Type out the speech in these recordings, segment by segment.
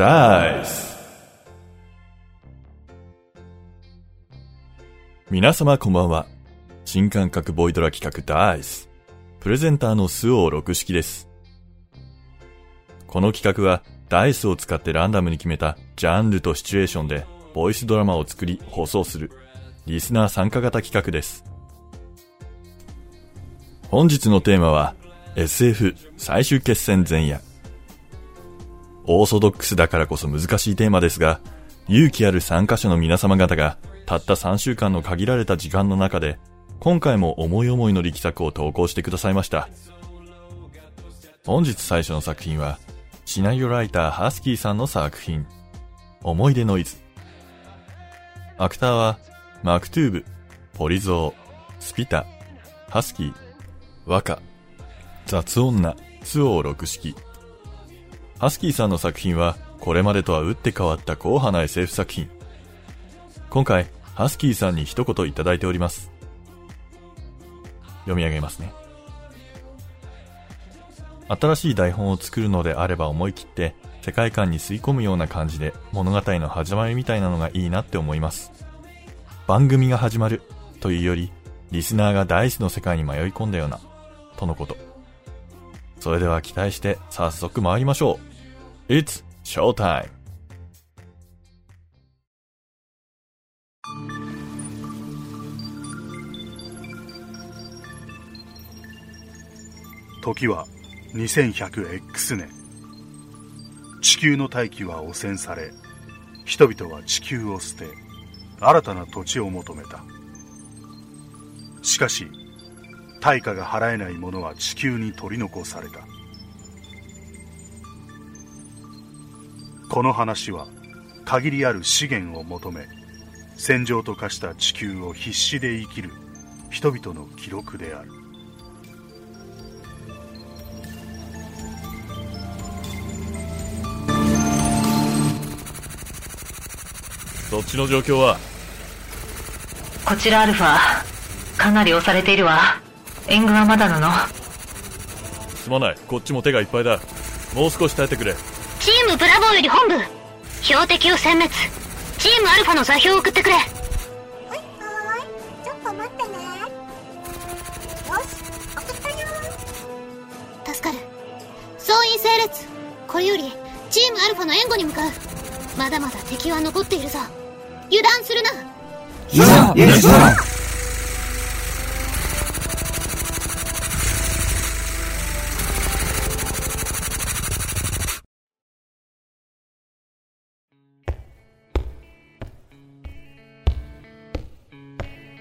ダイス皆様こんばんは。新感覚ボイドラ企画ダイス。プレゼンターのスオー六式です。この企画はダイスを使ってランダムに決めたジャンルとシチュエーションでボイスドラマを作り放送するリスナー参加型企画です。本日のテーマは SF 最終決戦前夜。オーソドックスだからこそ難しいテーマですが、勇気ある参加者の皆様方がたった3週間の限られた時間の中で今回も思い思いの力作を投稿してくださいました。本日最初の作品はシナリオライターハスキーさんの作品思い出ノイズアクターはマクトゥーブ、ポリゾー、スピタ、ハスキー、ワカ、雑女、ツオー六式。ハスキーさんの作品は、これまでとは打って変わった硬派な SF 作品。今回、ハスキーさんに一言いただいております。読み上げますね。新しい台本を作るのであれば思い切って、世界観に吸い込むような感じで物語の始まりみたいなのがいいなって思います。番組が始まるというより、リスナーがダイスの世界に迷い込んだような、とのこと。それでは期待して早速参りましょう。It's Showtime! 時は 2100X 年。地球の大気は汚染され人々は地球を捨て新たな土地を求めた。しかし対価が払えない者は地球に取り残された。この話は限りある資源を求め戦場と化した地球を必死で生きる人々の記録であるそっちの状況は？こちらアルファかなり押されているわ援軍はまだなのすまない。こっちも手がいっぱいだ。もう少し耐えてくれ。チームブラボーより本部。標的を殲滅。チームアルファの座標を送ってくれ。はいはーいちょっと待ってね。よし送ったよ。助かる。総員整列。これよりチームアルファの援護に向かう。まだまだ敵は残っているぞ。油断するな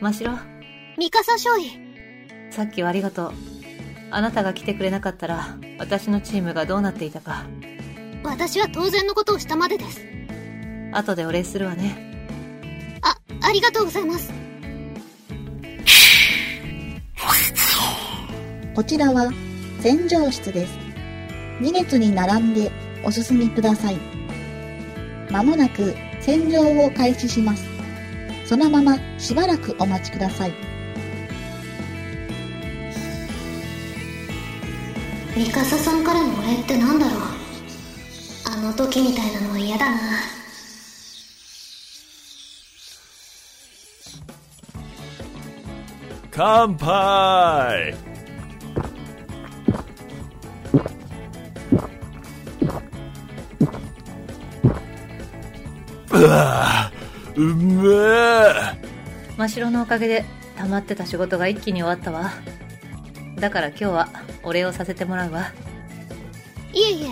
真城ミカサ少尉。さっきはありがとう。あなたが来てくれなかったら私のチームがどうなっていたか。私は当然のことをしたまでです。後でお礼するわね。あありがとうございます。こちらは洗浄室です。2列に並んでお進みください。まもなく洗浄を開始しますそのまましばらくお待ちください。ミカサさんからのお礼ってなんだろう？あの時みたいなのは嫌だな。乾杯！うわうめえ。真城のおかげで溜まってた仕事が一気に終わったわ。だから今日はお礼をさせてもらうわ。いえいえ。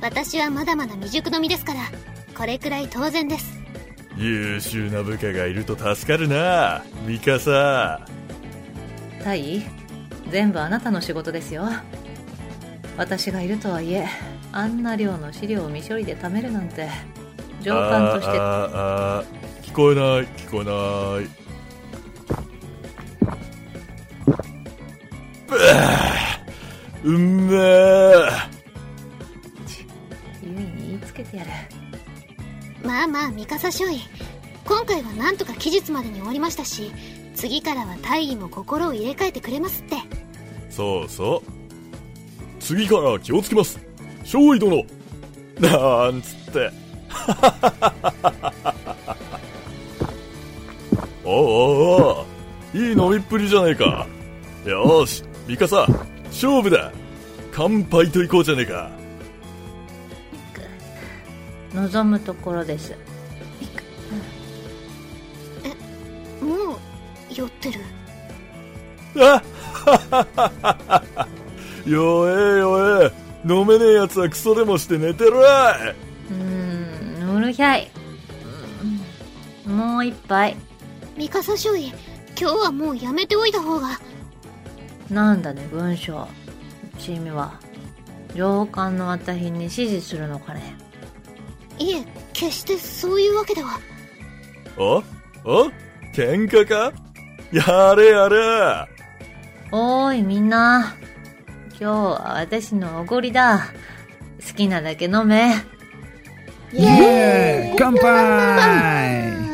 私はまだまだ未熟の身ですから。これくらい当然です。優秀な部下がいると助かるなミカサ。タイ全部あなたの仕事ですよ。私がいるとはいえあんな量の資料を未処理で貯めるなんて上官としてあーあ聞こえない聞こえない。うんめえユイに言いつけてやる。まあまあミカサ少尉今回はなんとか期日までに終わりましたし次からは大義も心を入れ替えてくれますって。そうそう。次から気をつけます。少尉殿。なんつって。おうおうおういい飲みっぷりじゃねえか。よーし、ミカサ、勝負だ。乾杯といこうじゃねえか。望むところですもう酔ってる？あ よえよえ。飲めねえやつはクソでもして寝てろいうーんうるひゃいうんもう一杯ミカサ少尉今日はもうやめておいた方が。なんだね文章。君は。上官の私に指示するのかね。いえ決してそういうわけでは。お？お？喧嘩か？やれやれ。おーいみんな。今日は私のおごりだ。好きなだけ飲め。イエーイ！乾杯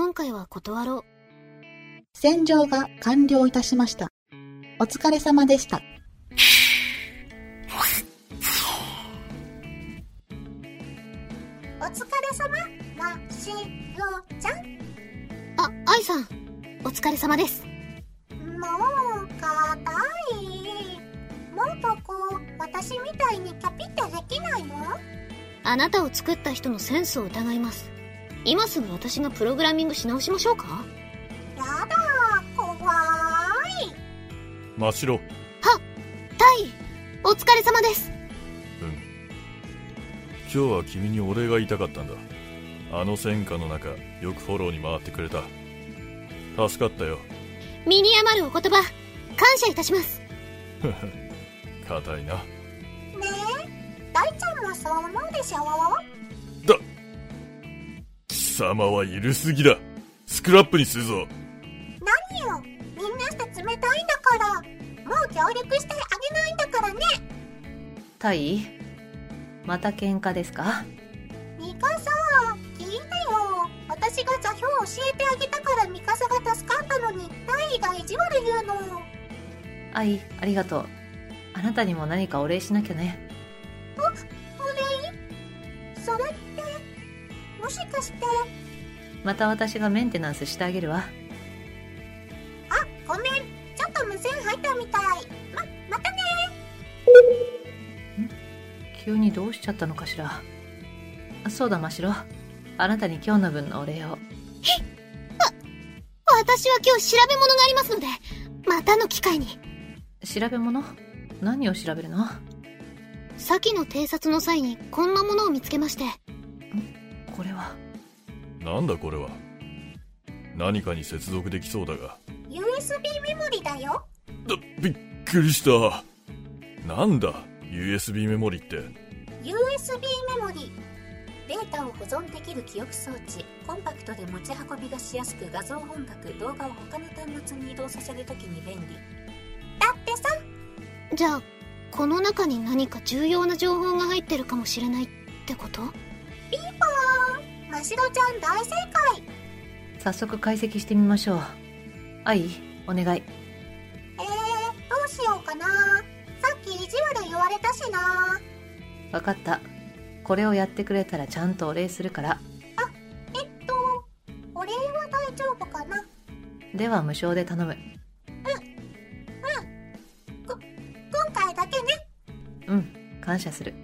今回は断ろう。洗浄が完了いたしました。お疲れ様でした。お疲れ様ましろちゃん。あ愛さんお疲れ様です。もうかたい。もっとこう私みたいにキャピってできないの？あなたを作った人のセンスを疑います今すぐ私がプログラミングし直しましょうか？やだ怖い真っ白。タイお疲れ様です今日は君にお礼が言いたかったんだ。あの戦火の中、よくフォローに回ってくれた。助かったよ。身に余るお言葉感謝いたします 硬いな。ねえ大ちゃんもそう思うでしょ？貴様は緩すぎだ。スクラップにするぞ。何よ。みんなして冷たいんだから。もう協力してあげないんだからね。タイ？また喧嘩ですか？ミカサ聞いてよ。私が座標を教えてあげたからミカサが助かったのに大イが意地悪言うの。愛ありがとう。あなたにも何かお礼しなきゃねまた私がメンテナンスしてあげるわ。あごめん。ちょっと無線入ったみたい。ままたね。急にどうしちゃったのかしら？あそうだ真白あなたに今日の分のお礼を。私は今日調べ物がありますのでまたの機会に。調べ物？何を調べるの？先の偵察の際にこんなものを見つけまして。これは？なんだこれは？何かに接続できそうだが。USB メモリだよだ、びっくりした。なんだ ?USB メモリって。USB メモリデータを保存できる記憶装置コンパクトで持ち運びがしやすく画像本格動画を他の端末に移動させるときに便利だってさじゃあこの中に何か重要な情報が入ってるかもしれないってこと？ピーポーンましろちゃん大正解早速解析してみましょう愛お願い。えー、どうしようかなさっき意地悪言われたしな分かったこれをやってくれたらちゃんとお礼するからあえっとお礼は大丈夫かなでは無償で頼むうん今回だけねうん感謝する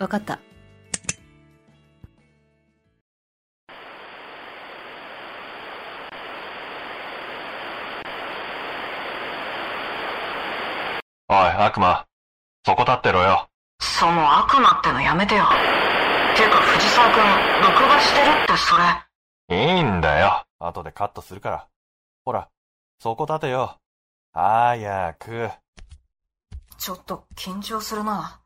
分かったおい、悪魔。そこ立ってろよ。その悪魔ってのやめてよ。てか藤沢君、録画してるってそれ。いいんだよ。後でカットするから。ほら、そこ立てよ。早く。ちょっと緊張するな。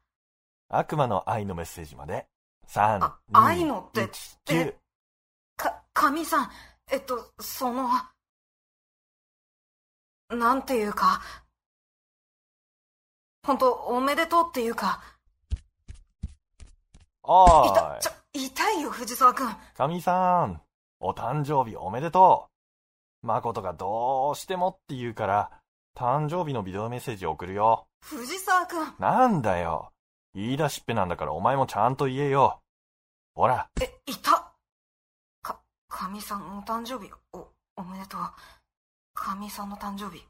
悪魔の愛のメッセージまで。3、あ2愛のって1ってか、神さん、えっと、その、なんていうか、本当おめでとうっていうか、おーいちょ、痛いよ藤沢君。神さん。お誕生日おめでとう。誠がどうしてもって言うから、誕生日のビデオメッセージ送るよ。藤沢くん。なんだよ。言い出しっぺなんだからお前もちゃんと言えよ。ほら。え、いたか、かみさんの誕生日、お、おめでとう。かみさんの誕生日、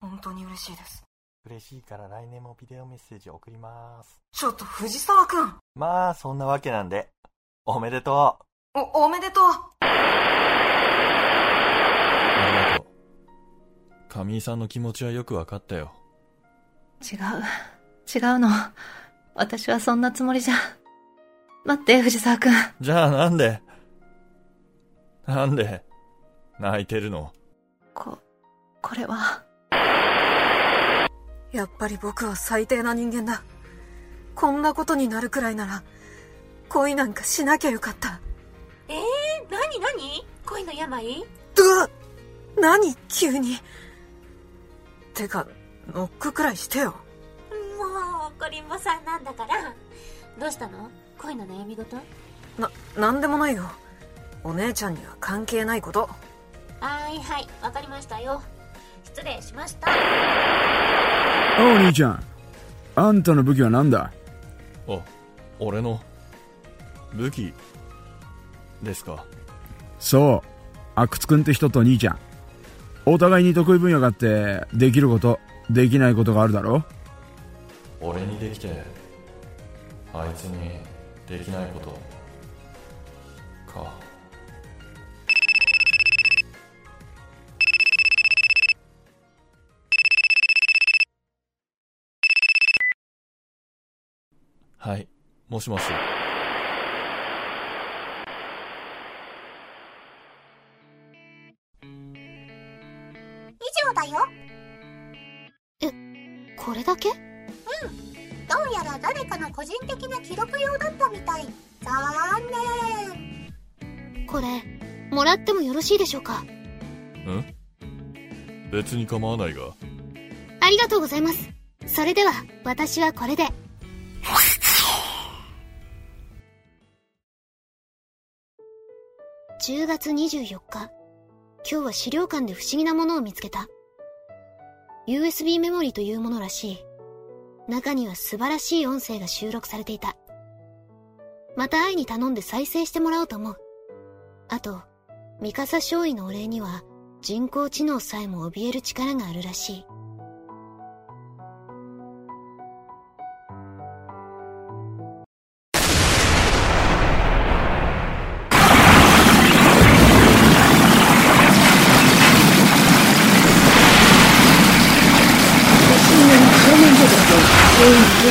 本当に嬉しいです。嬉しいから来年もビデオメッセージ送ります。ちょっと藤沢くん。まあ、そんなわけなんで、おめでとう。お、おめでとう。ありがとう。神井さんの気持ちはよくわかったよ。違う。違うの。私はそんなつもりじゃ。待って、藤沢くん。じゃあなんで？なんで泣いてるの？こ、これは。やっぱり僕は最低な人間だ。こんなことになるくらいなら、恋なんかしなきゃよかった。えー、なになに恋の病？うわ何？急に。てか、ノックくらいしてよ。もう、コリンボさんなんだから。どうしたの？恋の悩み事？な、なんでもないよ。お姉ちゃんには関係ないこと。はいはい、わかりましたよ。失礼しました。おう兄ちゃんあんたの武器は何だ？あ、俺の、武器、ですか？そう阿久津君って人と兄ちゃんお互いに得意分野があってできることできないことがあるだろ？俺にできて、あいつにできないこと、か。はい、もしもし。個人的な記録用だったみたい。残念。これもらってもよろしいでしょうか？ん？別に構わないが。ありがとうございます。それでは私はこれで。10月24日。今日は資料館で不思議なものを見つけた。USB メモリというものらしい中には素晴らしい音声が収録されていた。また愛に頼んで再生してもらおうと思う。あとミカサ少尉のお礼には人工知能さえも怯える力があるらしい。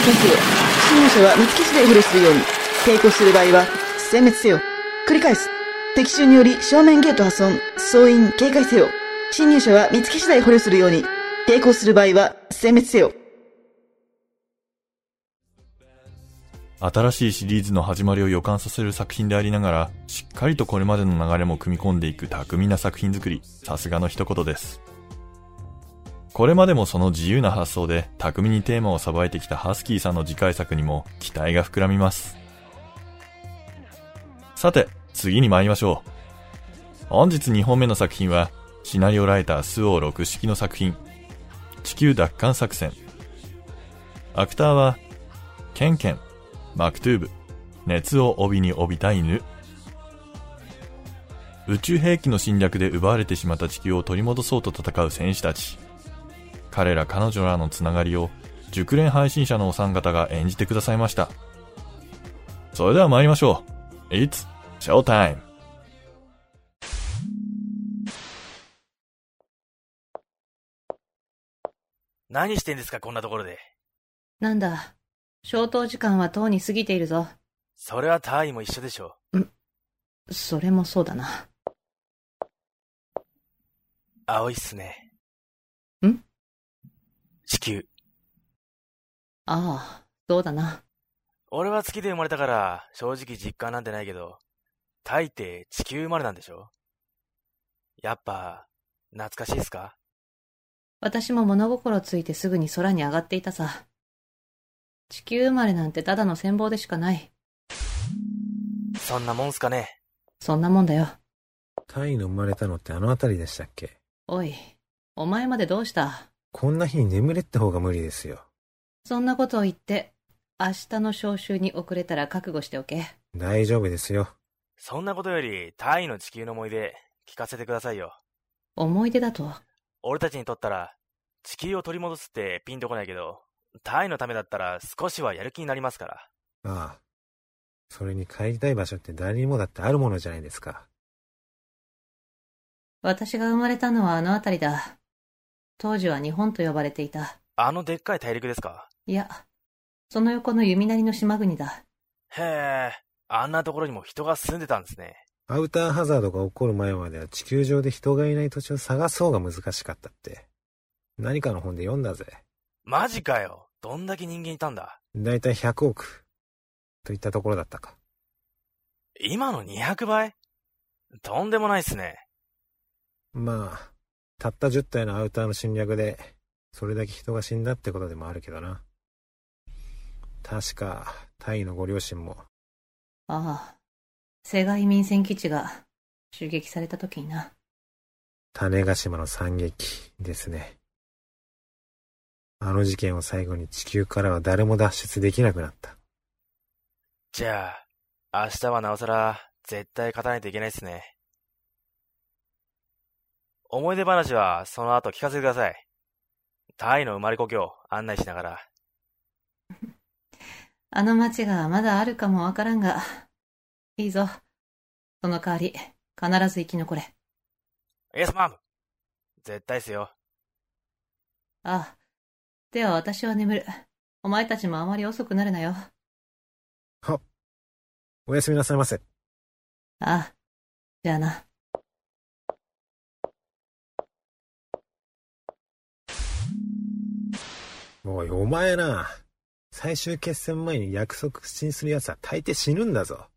全員警戒せよ。侵入者は見つけ次第捕虜するように。抵抗する場合は、殲滅せよ。繰り返す。敵襲により正面ゲート破損。総員警戒せよ。侵入者は見つけ次第捕虜するように。抵抗する場合は、殲滅せよ。新しいシリーズの始まりを予感させる作品でありながら、しっかりとこれまでの流れも組み込んでいく巧みな作品作り、さすがの一言です。これまでもその自由な発想で巧みにテーマをさばいてきたハスキーさんの次回作にも期待が膨らみます。さて、次に参りましょう。本日2本目の作品は、シナリオライタースオー6式の作品、地球奪還作戦。アクターは、ケンケン、マクトゥーブ、熱を帯に帯びた犬。宇宙兵器の侵略で奪われてしまった地球を取り戻そうと戦う戦士たち。彼ら彼女らのつながりを熟練配信者のお三方が演じてくださいました。それでは参りましょう。It's Showtime! 何してんですか、こんなところで。なんだ。消灯時間はとうに過ぎているぞ。それはタイも一緒でしょそれもそうだな。青いっすね。ん地球。ああ、そうだな。俺は月で生まれたから、正直実感なんてないけど、タイって地球生まれなんでしょ？やっぱ、懐かしいっすか？私も物心ついてすぐに空に上がっていたさ。地球生まれなんてただの戦望でしかない。そんなもんすかね。そんなもんだよ。タイの生まれたのってあの辺りでしたっけ？おい、お前までどうした？こんな日に眠れって方が無理ですよ。そんなことを言って、明日の召集に遅れたら覚悟しておけ。大丈夫ですよ。そんなことより、タイの地球の思い出、聞かせてくださいよ。思い出だと？俺たちにとったら、地球を取り戻すってピンとこないけど、タイのためだったら少しはやる気になりますから。ああ。それに帰りたい場所って誰にもだってあるものじゃないですか。私が生まれたのはあの辺りだ。当時は日本と呼ばれていた。あのでっかい大陸ですか？いや、その横の弓なりの島国だ。へえ、あんなところにも人が住んでたんですね。アウターハザードが起こる前までは地球上で人がいない土地を探そうが難しかったって。何かの本で読んだぜ。マジかよ。どんだけ人間いたんだ？だいたい100億。といったところだったか。今の200倍？とんでもないっすね。まあ、たった10体のアウターの侵略で、それだけ人が死んだってことでもあるけどな。確か、タイのご両親も、ああ、世外民戦基地が襲撃された時にな。種子島の惨劇ですね。あの事件を最後に地球からは誰も脱出できなくなった。じゃあ、明日はなおさら、絶対勝たないといけないっすね。思い出話は、その後聞かせてください。タイの生まれ故郷、案内しながら。あの町がまだあるかもわからんが、いいぞ。その代わり、必ず生き残れ。イエスマム絶対っすよ。ああ。では私は眠る。お前たちもあまり遅くなるなよ。は。おやすみなさいませ。ああ。じゃあな。おい、お前な。最終決戦前に約束口にする奴は大抵死ぬんだぞ。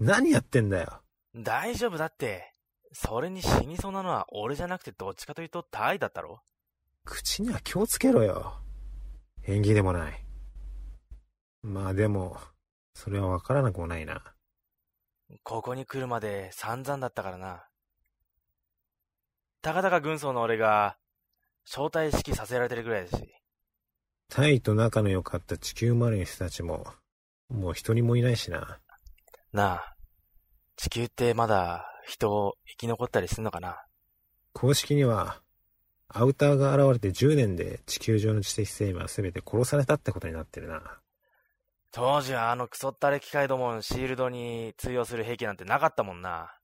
何やってんだよ。大丈夫だって。それに死にそうなのは俺じゃなくてどっちかというとタイだったろ口には気をつけろよ。縁起でもない。まあでも、それはわからなくもないな。ここに来るまで散々だったからな。たかだか軍曹の俺が、招待式させられてるぐらいだし。タイと仲の良かった地球生まれの人たちも、もう一人もいないしな。なあ、地球ってまだ人生き残ったりすんのかな？公式には、アウターが現れて10年で地球上の知的生命は全て殺されたってことになってるな。当時はあのクソったれ機械どものシールドに通用する兵器なんてなかったもんな。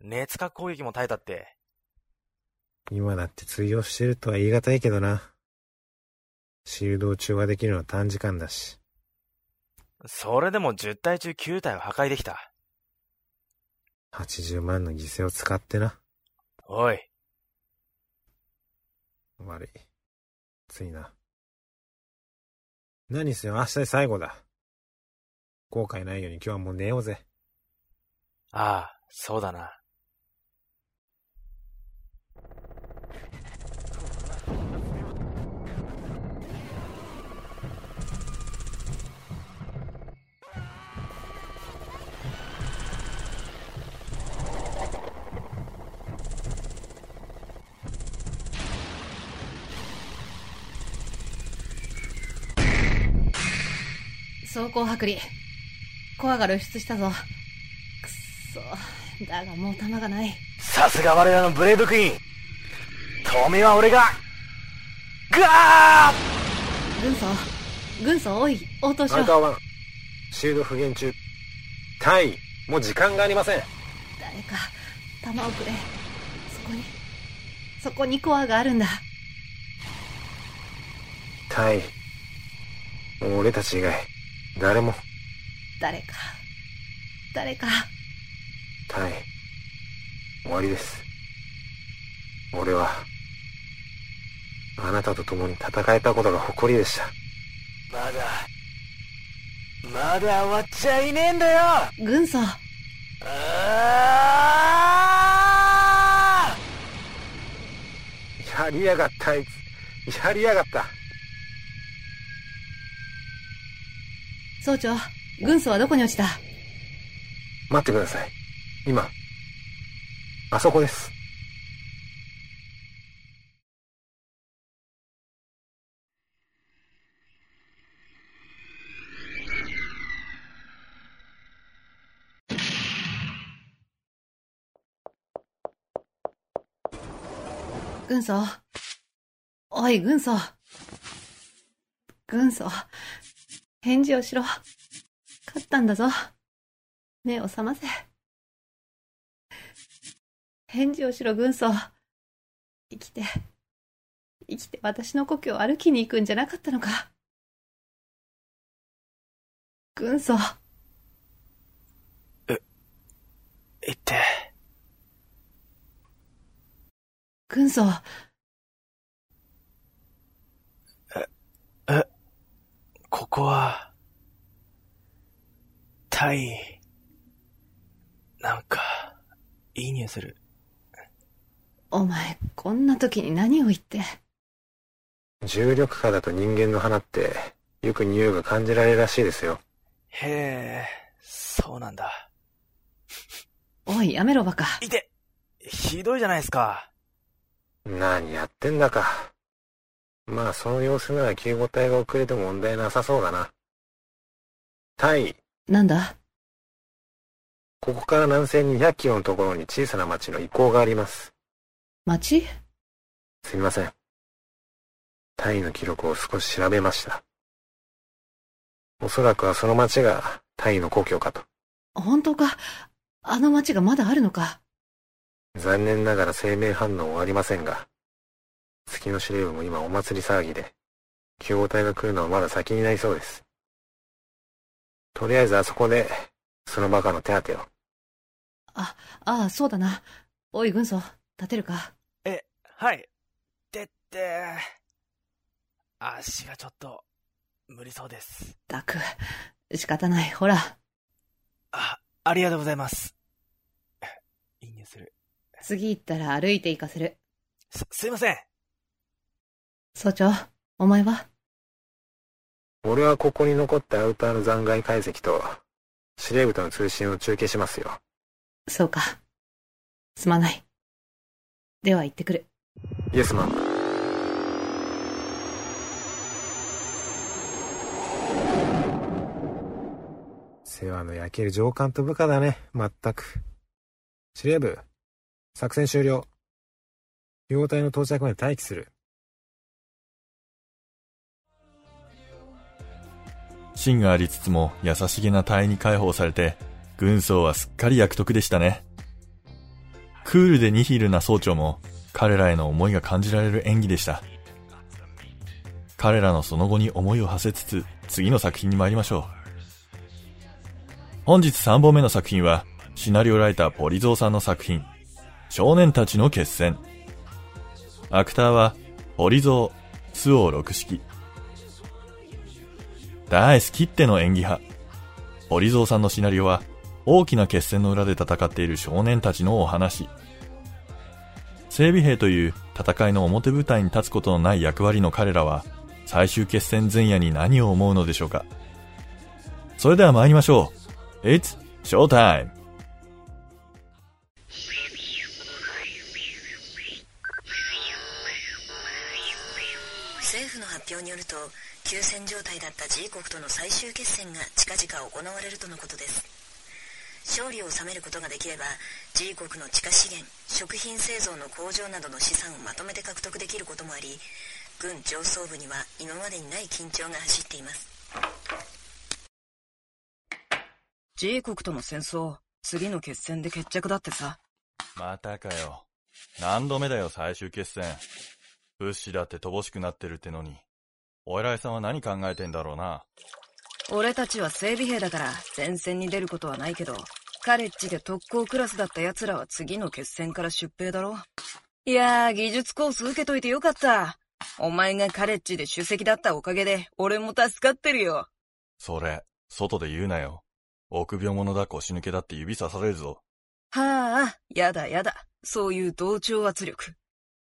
熱核攻撃も耐えたって。今だって通用してるとは言い難いけどな。シールドを中和できるのは短時間だし。それでも10体中9体を破壊できた。80万の犠牲を使ってな。おい。悪い。ついな。何せよ明日で最後だ。後悔ないように今日はもう寝ようぜ。ああ、そうだな。装甲剥離。コアが露出したぞ。くっそ。だがもう弾がない。さすが我らのブレードクイーン。透明は俺が、ぐわー軍曹。軍曹おい、応答しろ。アウターワン。シールド復元中。タイ、もう時間がありません。誰か、弾をくれ。そこに、そこにコアがあるんだ。タイ、もう俺たち以外、誰も、誰か、誰か。タイ、終わりです。俺は、あなたと共に戦えたことが誇りでした。まだ、まだ終わっちゃいねえんだよ軍曹。あやりやがった、あいつ。やりやがった。総長、軍曹はどこに落ちた？待ってください。今、あそこです。軍曹。おい、軍曹。軍曹。返事をしろ。勝ったんだぞ。目を覚ませ。返事をしろ、軍曹。生きて、生きて私の故郷を歩きに行くんじゃなかったのか。軍曹。言って。軍曹。え、ここは、タイ、なんか、いい匂いする。お前、こんな時に何を言って？重力下だと人間の鼻って、よく匂いが感じられるらしいですよ。へえ、そうなんだ。おい、やめろバカ。いてひどいじゃないですか。何やってんだか。まあ、その様子なら救護隊が遅れても問題なさそうだな。タイ、なんだ？ここから南西200キロのところに小さな町の遺構があります。町？すみません。タイの記録を少し調べました。おそらくはその町がタイの故郷かと。本当か？あの町がまだあるのか？残念ながら生命反応はありませんが、月の司令部も今お祭り騒ぎで、救護隊が来るのはまだ先になりそうです。とりあえずあそこで、そのバカの手当てを。あ、ああ、そうだな。おい、軍曹、立てるか？え、はい。てって、足がちょっと、無理そうです。たく、仕方ない。ほら、あ、ありがとうございます。いい匂いする。次行ったら歩いて行かせる。す、すいません。総長、お前は？俺はここに残ったアウターの残骸解析と、司令部との通信を中継しますよ。そうか。すまない。では行ってくる。イエスマン。世話の焼ける上官と部下だね、まったく。司令部、作戦終了。救護隊の到着まで待機する。芯がありつつも優しげな隊に解放されて、軍曹はすっかり役得でしたね。クールでニヒルな総長も彼らへの思いが感じられる演技でした。彼らのその後に思いを馳せつつ、次の作品に参りましょう。本日3本目の作品は、シナリオライターポリゾーさんの作品、少年たちの決戦。アクターは、ポリゾー、スオ六式。大好きっての演技派。ポリゾーさんのシナリオは、大きな決戦の裏で戦っている少年たちのお話。整備兵という戦いの表舞台に立つことのない役割の彼らは、最終決戦前夜に何を思うのでしょうか。それでは参りましょう。It's Showtime! 政府の発表によると休戦状態だった G 国との最終決戦が近々行われるとのことです勝利を収めることができれば G 国の地下資源食品製造の工場などの資産をまとめて獲得できることもあり軍上層部には今までにない緊張が走っています G 国との戦争次の決戦で決着だってさまたかよ。何度目だよ、最終決戦。物資だって乏しくなってるってのに。お偉いさんは何考えてんだろうな。俺たちは整備兵だから前線に出ることはないけどカレッジで特攻クラスだった奴らは次の決戦から出兵だろいやー技術コース受けといてよかったお前がカレッジで首席だったおかげで俺も助かってるよそれ、外で言うなよ。臆病者だ腰抜けだって指さされるぞ。はあ、やだやだ。そういう同調圧力。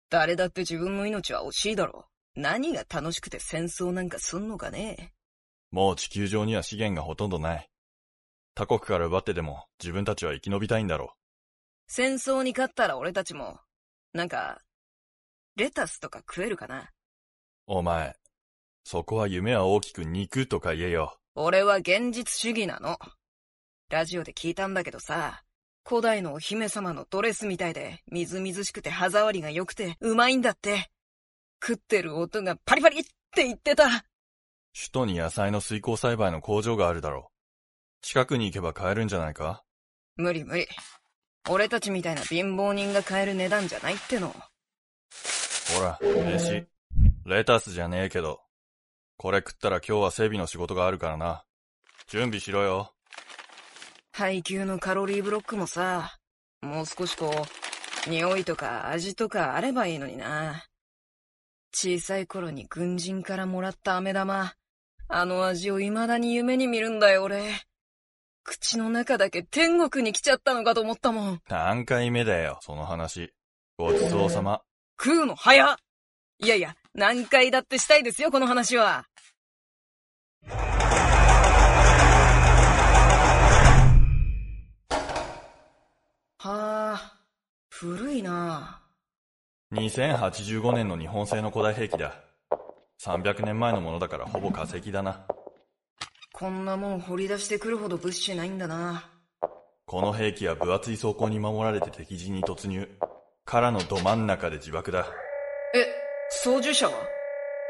誰だって自分の命は惜しいだろう。何が楽しくて戦争なんかすんのかね？もう地球上には資源がほとんどない。他国から奪ってでも自分たちは生き延びたいんだろ戦争に勝ったら俺たちも、なんか、レタスとか食えるかな？お前、そこは夢は大きく肉とか言えよ。俺は現実主義なの。ラジオで聞いたんだけどさ、古代のお姫様のドレスみたいで、みずみずしくて歯触りが良くて、うまいんだって。食ってる音がパリパリって言ってた。首都に野菜の水耕栽培の工場があるだろう。近くに行けば買えるんじゃないか？無理無理。俺たちみたいな貧乏人が買える値段じゃないっての。ほら、飯。レタスじゃねえけど。これ食ったら今日は整備の仕事があるからな。準備しろよ。配給のカロリーブロックもさ、もう少しこう、匂いとか味とかあればいいのにな。小さい頃に軍人からもらった飴玉。あの味を未だに夢に見るんだよ、俺。口の中だけ天国に来ちゃったのかと思ったもん。何回目だよ、その話。ごちそうさま。食うの早っいやいや、何回だってしたいですよ、この話は。はあ、古いな2085年の日本製の古代兵器だ。300年前のものだからほぼ化石だな。こんなもん掘り出してくるほど物資ないんだな。この兵器は分厚い装甲に守られて敵陣に突入。からのど真ん中で自爆だ。え、操縦者は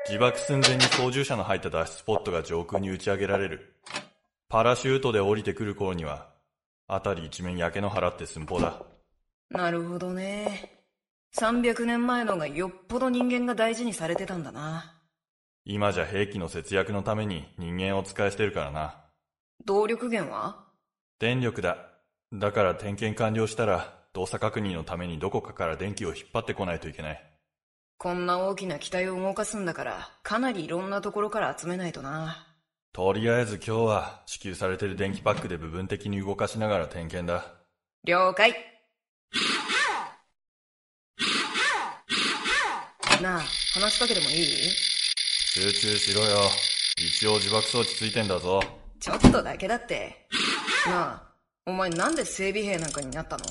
自爆寸前に操縦者の入った脱出スポットが上空に打ち上げられる。パラシュートで降りてくる頃には、辺り一面焼け野原って寸法だ。なるほどね。300年前のがよっぽど人間が大事にされてたんだな。今じゃ兵器の節約のために人間を使い捨てるからな。動力源は？電力だ。だから点検完了したら、動作確認のためにどこかから電気を引っ張ってこないといけない。こんな大きな機体を動かすんだから、かなりいろんなところから集めないとな。とりあえず今日は支給されてる電気パックで部分的に動かしながら点検だ。了解。なあ、話しかけてもいい？集中しろよ。一応自爆装置ついてんだぞ。ちょっとだけだって。なあ、お前なんで整備兵なんかになったの？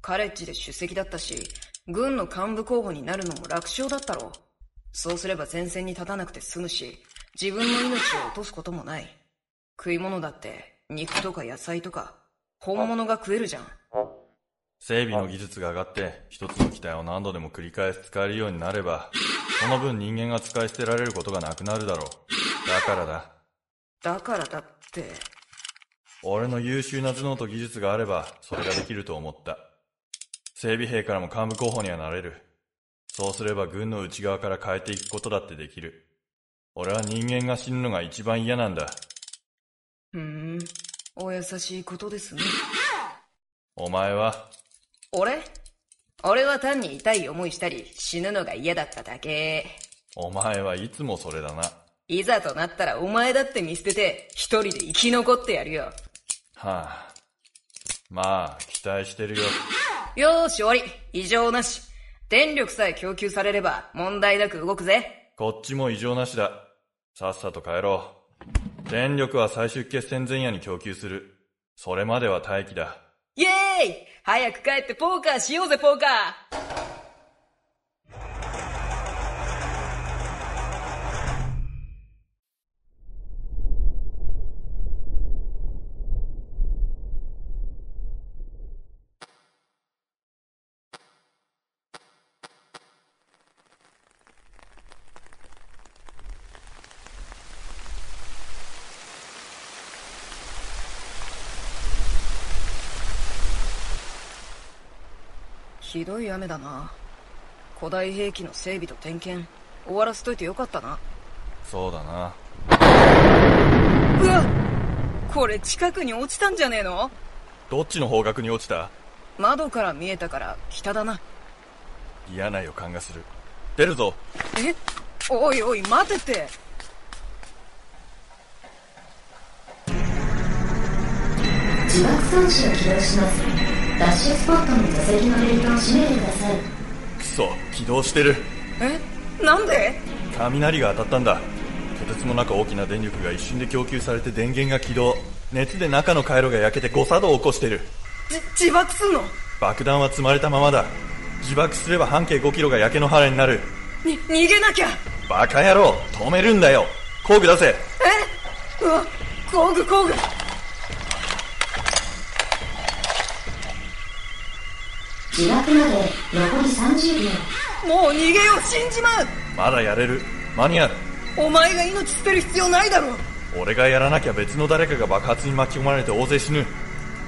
カレッジで出席だったし、軍の幹部候補になるのも楽勝だったろ。そうすれば前線に立たなくて済むし、自分の命を落とすこともない。食い物だって、肉とか野菜とか、本物が食えるじゃん。整備の技術が上がって、一つの機体を何度でも繰り返し使えるようになれば、その分人間が使い捨てられることがなくなるだろう。だからだ。だからだって、俺の優秀な頭脳と技術があれば、それができると思った。整備兵からも幹部候補にはなれる。そうすれば軍の内側から変えていくことだってできる。俺は人間が死ぬのが一番嫌なんだ。ふーん、お優しいことですね。お前は、俺？俺は単に痛い思いしたり、死ぬのが嫌だっただけ。お前はいつもそれだな。いざとなったらお前だって見捨てて、一人で生き残ってやるよ。はあ。まあ、期待してるよ。よーし終わり異常なし電力さえ供給されれば問題なく動くぜこっちも異常なしだ。さっさと帰ろう。電力は最終決戦前夜に供給する。それまでは待機だ。イエーイ早く帰ってポーカーしようぜポーカー！ひどい雨だな。古代兵器の整備と点検。終わらせといてよかったな。そうだな。うわこれ近くに落ちたんじゃねえの？どっちの方角に落ちた？窓から見えたから北だな。嫌な予感がする。出るぞ。え？おいおい待てって。自爆装置を起動しますダッシュスポットの座席のレールを閉めてください。くそ、起動してる。え？なんで？雷が当たったんだ。とてつもなく大きな電力が一瞬で供給されて電源が起動。熱で中の回路が焼けて誤作動を起こしてる。じ自爆すんの？爆弾は積まれたままだ。自爆すれば半径5キロが焼け野原になる。に逃げなきゃ！バカ野郎止めるんだよ。工具出せ。え？うわ工具工具自爆まで残り30秒。もう逃げよう死んじまう。まだやれる。間に合う。お前が命捨てる必要ないだろ俺がやらなきゃ別の誰かが爆発に巻き込まれて大勢死ぬ。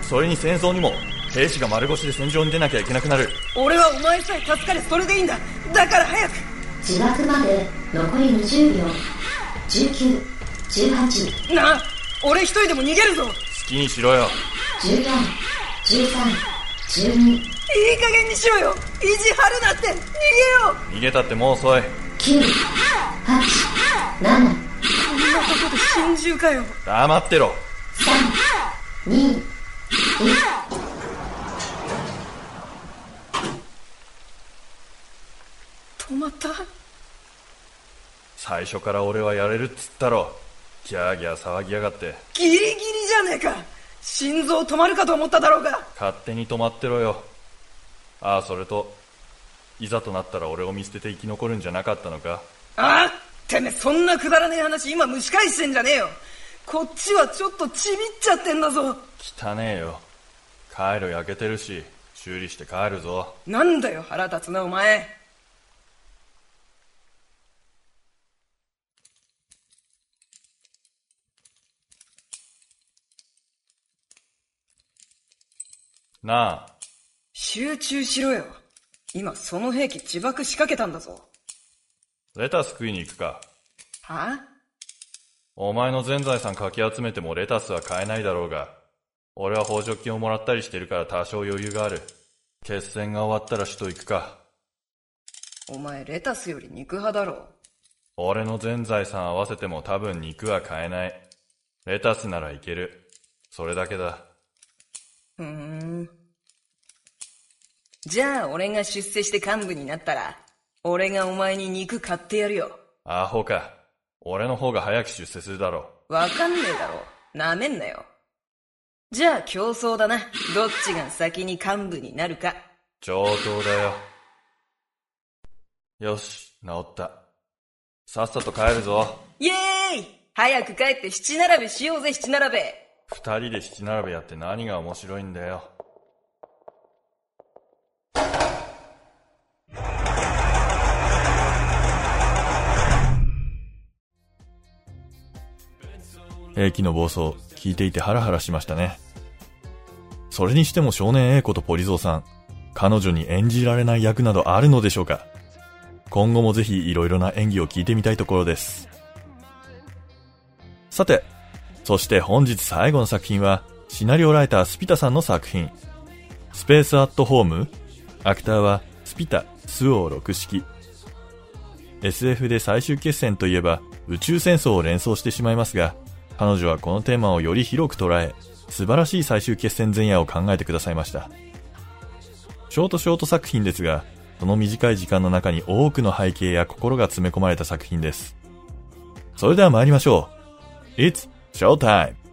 それに戦争にも兵士が丸腰で戦場に出なきゃいけなくなる。俺はお前さえ助かれそれでいいんだ。だから早く。自爆まで残り20秒。1918なあ俺一人でも逃げるぞ。好きにしろよ。141312いい加減にしろよ。意地張るなって。逃げよ逃げたってもう遅い。987こんなとこで心中かよ。黙ってろ。2止まった？最初から俺はやれるっつったろ。ギャーギャー騒ぎやがって。ギリギリじゃねえか。心臓止まるかと思っただろうが。勝手に止まってろよああそれといざとなったら俺を見捨てて生き残るんじゃなかったのか？ああてめえそんなくだらねえ話今蒸し返してんじゃねえよ。こっちはちょっとちびっちゃってんだぞ。汚ねえよ。回路焼けてるし修理して帰るぞ。なんだよ腹立つなお前。なあ集中しろよ。今その兵器自爆仕掛けたんだぞ。レタス食いに行くか。はお前の全財産かき集めてもレタスは買えないだろうが俺は補助金をもらったりしてるから多少余裕がある。決戦が終わったら首都行くか。お前レタスより肉派だろ。俺の全財産合わせても多分肉は買えない。レタスならいける。それだけだ。ふーんじゃあ俺が出世して幹部になったら俺がお前に肉買ってやるよ。アホか。俺の方が早く出世するだろわかんねえだろ。なめんなよ。じゃあ競争だな。どっちが先に幹部になるか。上等だよ。よし治った。さっさと帰るぞ。イエーイ。早く帰って七並べしようぜ七並べ。二人で七並べやって何が面白いんだよ兵器の暴走聞いていてハラハラしましたね。それにしても少年 A 子とポリゾーさん彼女に演じられない役などあるのでしょうか。今後もぜひ色々な演技を聞いてみたいところです。さてそして本日最後の作品はシナリオライタースピタさんの作品。スペースアットホームアクターはスピタスオー6式。SF で最終決戦といえば宇宙戦争を連想してしまいますが彼女はこのテーマをより広く捉え素晴らしい最終決戦前夜を考えてくださいました。ショートショート作品ですがその短い時間の中に多くの背景や心が詰め込まれた作品です。それでは参りましょう。It's Showtime!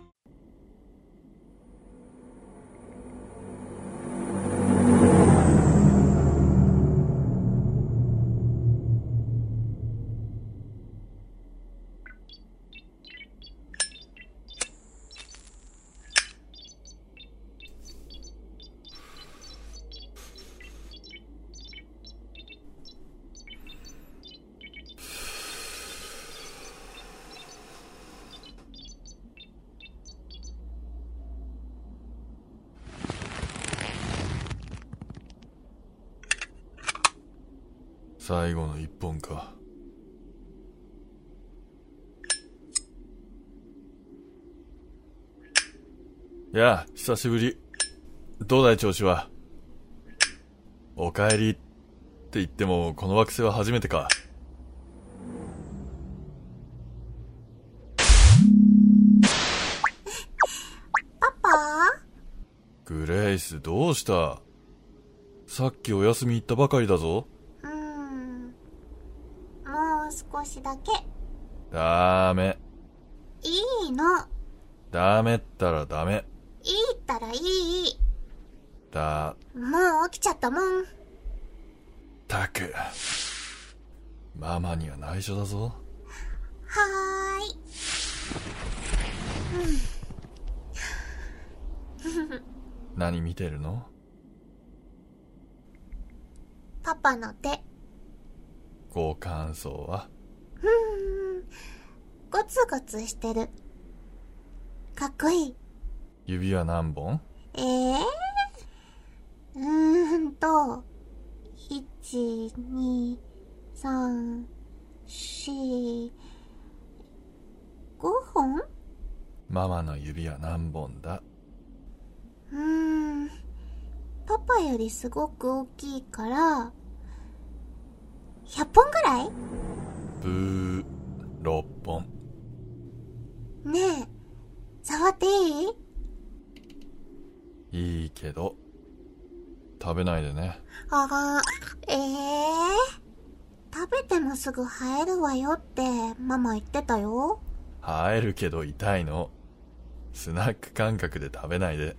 最後の一本か。やあ久しぶり。どうだい調子は？おかえりって言ってもこの惑星は初めてか。パパ？グレイスどうした？さっきお休み行ったばかりだぞうーん。もう少しだけ。ダメいいの。ダメったらダメいいったらいい。た、もう起きちゃったもん。たく。ママには内緒だぞ。はーい。うん。何見てるの？パパの手。ご感想は？うーん。ゴツゴツしてる。かっこいい。指は何本？ええー、うーんと、1、2、3、4、5本？ママの指は何本だ？うーん。パパよりすごく大きいから、100本ぐらい？ブー、6本。ねえ、触っていい？いいけど、食べないでね。あが、ええ食べてもすぐ生えるわよってママ言ってたよ。生えるけど痛いの。スナック感覚で食べないで。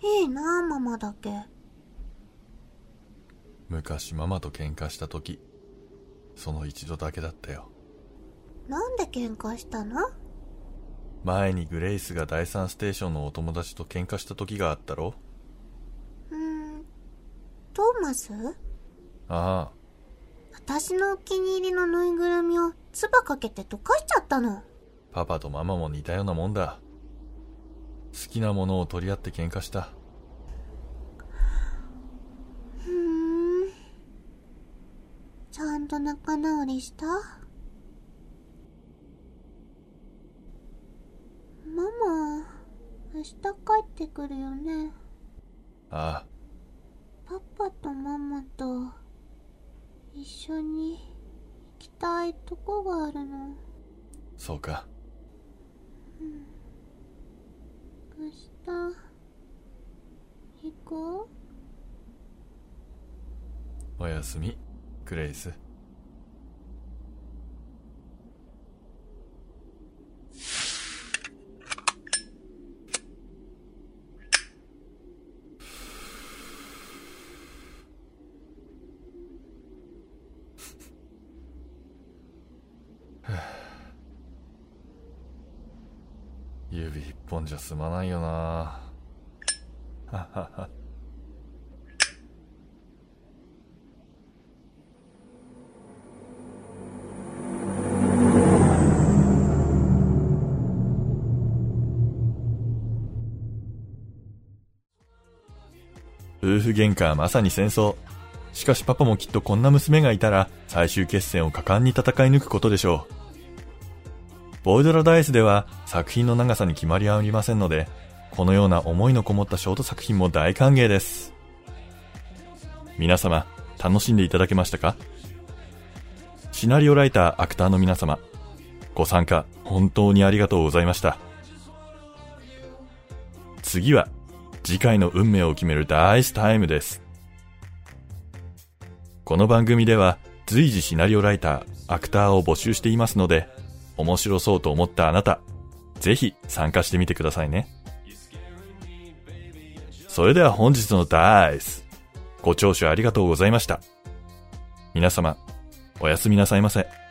いいなママだけ。昔ママと喧嘩した時、その一度だけだったよ。なんで喧嘩したの？前にグレイスが第三ステーションのお友達と喧嘩した時があったろ？うーん、トーマス？ああ、私のお気に入りのぬいぐるみを唾かけて溶かしちゃったの。パパとママも似たようなもんだ。好きなものを取り合って喧嘩した。ふーん。ちゃんと仲直りしたママ、明日帰ってくるよね。ああ、パパとママと一緒に行きたいとこがあるの。そうか。明日、行こおやすみ、グレイス。指一本じゃ済まないよなははは夫婦喧嘩はまさに戦争。しかしパパもきっとこんな娘がいたら最終決戦を果敢に戦い抜くことでしょう。ボイドラダイスでは作品の長さに決まりはありませんので、このような思いのこもったショート作品も大歓迎です。皆様、楽しんでいただけましたか？シナリオライター、アクターの皆様、ご参加本当にありがとうございました。次は、次回の運命を決めるダイスタイムです。この番組では随時シナリオライター、アクターを募集していますので、面白そうと思ったあなた、ぜひ参加してみてくださいね。それでは本日のダイス、ご聴取ありがとうございました。皆様、おやすみなさいませ。